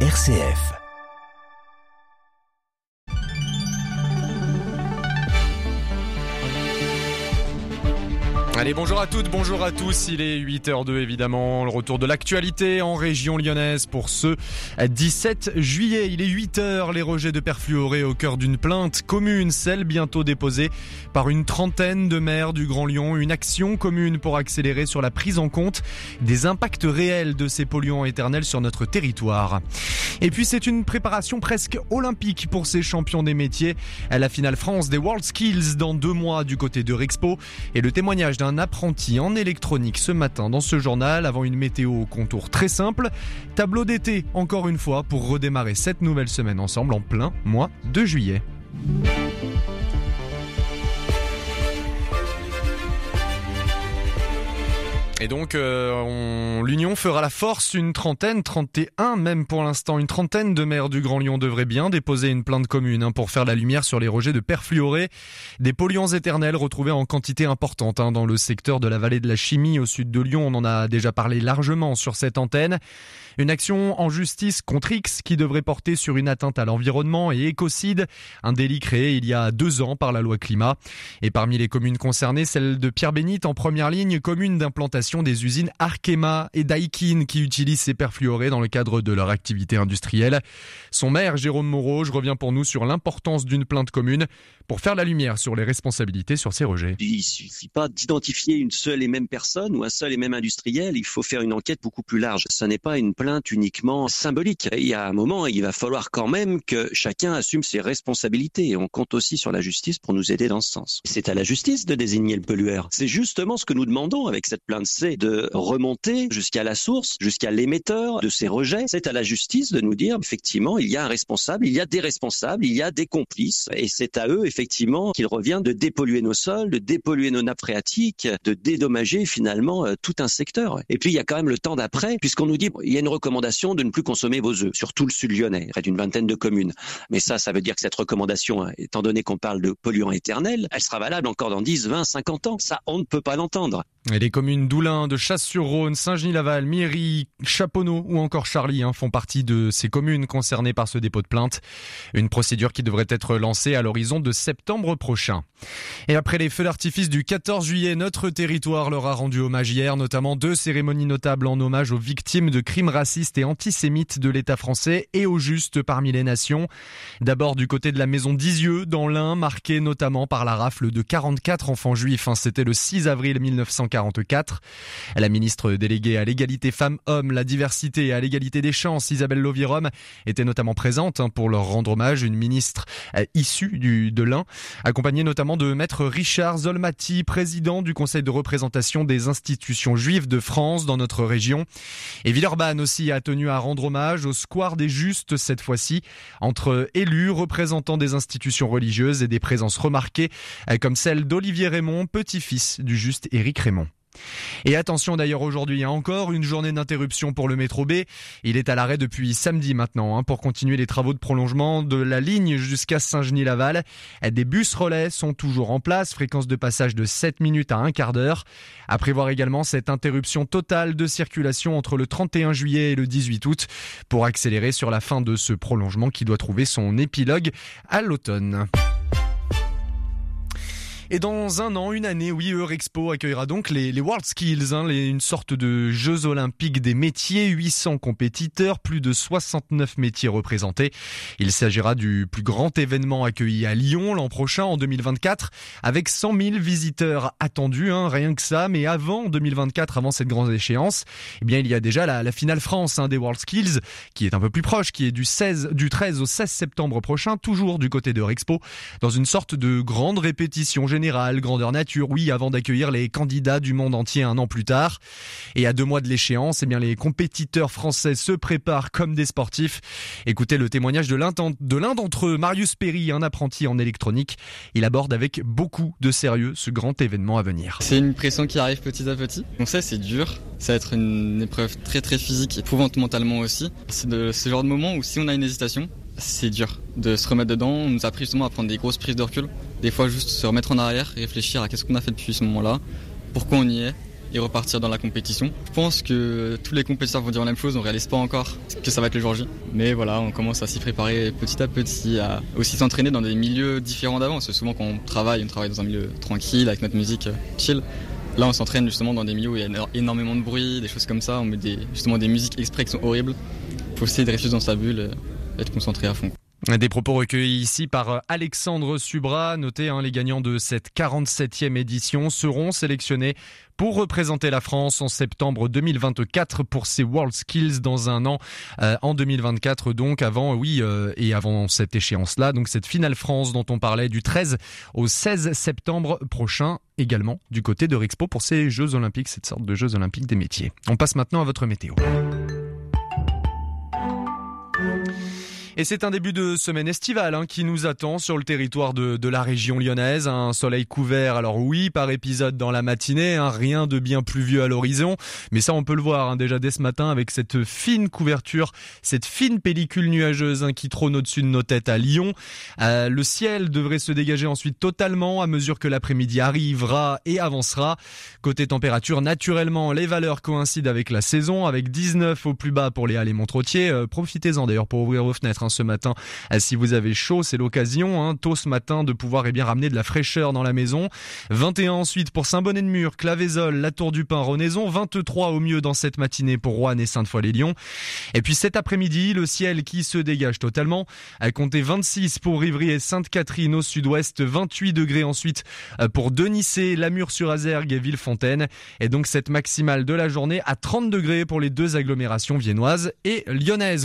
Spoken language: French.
RCF. Allez, bonjour à toutes, bonjour à tous. Il est 8h02 évidemment. Le retour de l'actualité en région lyonnaise pour ce 17 juillet. Il est 8h. Les rejets de perfluoré au cœur d'une plainte commune, celle bientôt déposée par une trentaine de maires du Grand Lyon. Une action commune pour accélérer sur la prise en compte des impacts réels de ces polluants éternels sur notre territoire. Et puis c'est une préparation presque olympique pour ces champions des métiers. À la finale France des World Skills dans deux mois du côté de Rexpo et le témoignage d'un un apprenti en électronique ce matin dans ce journal avant une météo au contour très simple. Tableau d'été encore une fois pour redémarrer cette nouvelle semaine ensemble en plein mois de juillet. Et donc, euh, l'Union fera la force. Une trentaine, 31 même pour l'instant, une trentaine de maires du Grand Lyon devraient bien déposer une plainte commune hein, pour faire la lumière sur les rejets de perfluorés, des polluants éternels retrouvés en quantité importante hein, dans le secteur de la vallée de la chimie au sud de Lyon. On en a déjà parlé largement sur cette antenne. Une action en justice contre X qui devrait porter sur une atteinte à l'environnement et écocide, un délit créé il y a deux ans par la loi climat. Et parmi les communes concernées, celle de Pierre-Bénite en première ligne, commune d'implantation des usines Arkema et Daikin qui utilisent ces perfluorés dans le cadre de leur activité industrielle. Son maire, Jérôme Moreau, revient pour nous sur l'importance d'une plainte commune pour faire la lumière sur les responsabilités sur ces rejets. Il suffit pas d'identifier une seule et même personne ou un seul et même industriel, il faut faire une enquête beaucoup plus large. Ce n'est pas une plainte uniquement symbolique. Il y a un moment, il va falloir quand même que chacun assume ses responsabilités on compte aussi sur la justice pour nous aider dans ce sens. C'est à la justice de désigner le pollueur. C'est justement ce que nous demandons avec cette plainte, de remonter jusqu'à la source, jusqu'à l'émetteur de ces rejets. C'est à la justice de nous dire effectivement, il y a un responsable, il y a des responsables, il y a des complices et c'est à eux effectivement qu'il revient de dépolluer nos sols, de dépolluer nos nappes phréatiques, de dédommager finalement euh, tout un secteur. Et puis il y a quand même le temps d'après, puisqu'on nous dit il y a une recommandation de ne plus consommer vos œufs sur tout le sud lyonnais, près d'une vingtaine de communes. Mais ça, ça veut dire que cette recommandation, hein, étant donné qu'on parle de polluants éternels, elle sera valable encore dans 10, 20, 50 ans. Ça, on ne peut pas l'entendre. Et les communes de Chasse-sur-Rhône, Saint-Genis-Laval, Miry, Chaponneau ou encore Charlie hein, font partie de ces communes concernées par ce dépôt de plainte. Une procédure qui devrait être lancée à l'horizon de septembre prochain. Et après les feux d'artifice du 14 juillet, notre territoire leur a rendu hommage hier, notamment deux cérémonies notables en hommage aux victimes de crimes racistes et antisémites de l'État français et aux justes parmi les nations. D'abord du côté de la maison d'Isieux, dans l'Ain, marqué notamment par la rafle de 44 enfants juifs. Hein, c'était le 6 avril 1940. La ministre déléguée à l'égalité femmes-hommes, la diversité et à l'égalité des chances, Isabelle Lovirom, était notamment présente hein, pour leur rendre hommage. Une ministre euh, issue de l'Ain, accompagnée notamment de maître Richard Zolmati, président du conseil de représentation des institutions juives de France dans notre région. Et Villeurbanne aussi a tenu à rendre hommage au square des justes cette fois-ci, entre élus, représentants des institutions religieuses et des présences remarquées, euh, comme celle d'Olivier Raymond, petit-fils du juste Éric Raymond. Et attention d'ailleurs aujourd'hui, hein, encore une journée d'interruption pour le métro B. Il est à l'arrêt depuis samedi maintenant hein, pour continuer les travaux de prolongement de la ligne jusqu'à Saint-Genis-Laval. Des bus relais sont toujours en place, fréquence de passage de 7 minutes à un quart d'heure. À prévoir également cette interruption totale de circulation entre le 31 juillet et le 18 août pour accélérer sur la fin de ce prolongement qui doit trouver son épilogue à l'automne. Et dans un an, une année, oui, Eurexpo accueillera donc les, World Skills, hein, une sorte de Jeux olympiques des métiers, 800 compétiteurs, plus de 69 métiers représentés. Il s'agira du plus grand événement accueilli à Lyon l'an prochain, en 2024, avec 100 000 visiteurs attendus, hein, rien que ça. Mais avant 2024, avant cette grande échéance, eh bien, il y a déjà la, finale France hein, des World Skills, qui est un peu plus proche, qui est du 16, du 13 au 16 septembre prochain, toujours du côté de Eurexpo, dans une sorte de grande répétition grandeur nature, oui, avant d'accueillir les candidats du monde entier un an plus tard. Et à deux mois de l'échéance, eh bien, les compétiteurs français se préparent comme des sportifs. Écoutez le témoignage de l'un d'entre eux, Marius Perry, un apprenti en électronique. Il aborde avec beaucoup de sérieux ce grand événement à venir. C'est une pression qui arrive petit à petit. On sait, c'est dur. Ça va être une épreuve très très physique, éprouvante mentalement aussi. C'est de ce genre de moment où si on a une hésitation, c'est dur de se remettre dedans. On nous a appris justement à prendre des grosses prises de recul. Des fois, juste se remettre en arrière, réfléchir à qu'est-ce qu'on a fait depuis ce moment-là, pourquoi on y est, et repartir dans la compétition. Je pense que tous les compétiteurs vont dire la même chose, on réalise pas encore que ça va être le jour J. Mais voilà, on commence à s'y préparer petit à petit, à aussi s'entraîner dans des milieux différents d'avant. C'est souvent quand on travaille, on travaille dans un milieu tranquille, avec notre musique euh, chill. Là, on s'entraîne justement dans des milieux où il y a énormément de bruit, des choses comme ça. On met des, justement des musiques exprès qui sont horribles. Faut essayer de rester dans sa bulle, et être concentré à fond. Des propos recueillis ici par euh, Alexandre Subra. Notez, hein, les gagnants de cette 47e édition seront sélectionnés pour représenter la France en septembre 2024 pour ces World Skills dans un an euh, en 2024 donc avant oui euh, et avant cette échéance là donc cette finale France dont on parlait du 13 au 16 septembre prochain également du côté de Rexpo pour ces Jeux Olympiques cette sorte de Jeux Olympiques des métiers. On passe maintenant à votre météo. Et c'est un début de semaine estivale hein, qui nous attend sur le territoire de, de, la région lyonnaise. Un soleil couvert, alors oui, par épisode dans la matinée, hein, rien de bien pluvieux à l'horizon. Mais ça, on peut le voir hein, déjà dès ce matin avec cette fine couverture, cette fine pellicule nuageuse hein, qui trône au-dessus de nos têtes à Lyon. Euh, le ciel devrait se dégager ensuite totalement à mesure que l'après-midi arrivera et avancera. Côté température, naturellement, les valeurs coïncident avec la saison, avec 19 au plus bas pour les halles et. Euh, Profitez-en d'ailleurs pour ouvrir vos fenêtres Hein, ce matin. Euh, si vous avez chaud, c'est l'occasion, hein, tôt ce matin, de pouvoir eh bien ramener de la fraîcheur dans la maison. 21 ensuite pour Saint-Bonnet-de-Mur, Clavézol, la Tour du Pin, Renaison. 23 au mieux dans cette matinée pour Rouen et Sainte-Foy-les-Lyons. Et puis cet après-midi, le ciel qui se dégage totalement. À compter 26 pour Rivry et Sainte-Catherine au sud-ouest, 28 degrés ensuite euh, pour Denissé, Lamur-sur-Azergue et Villefontaine. Et donc cette maximale de la journée à 30 degrés pour les deux agglomérations viennoises et lyonnaises.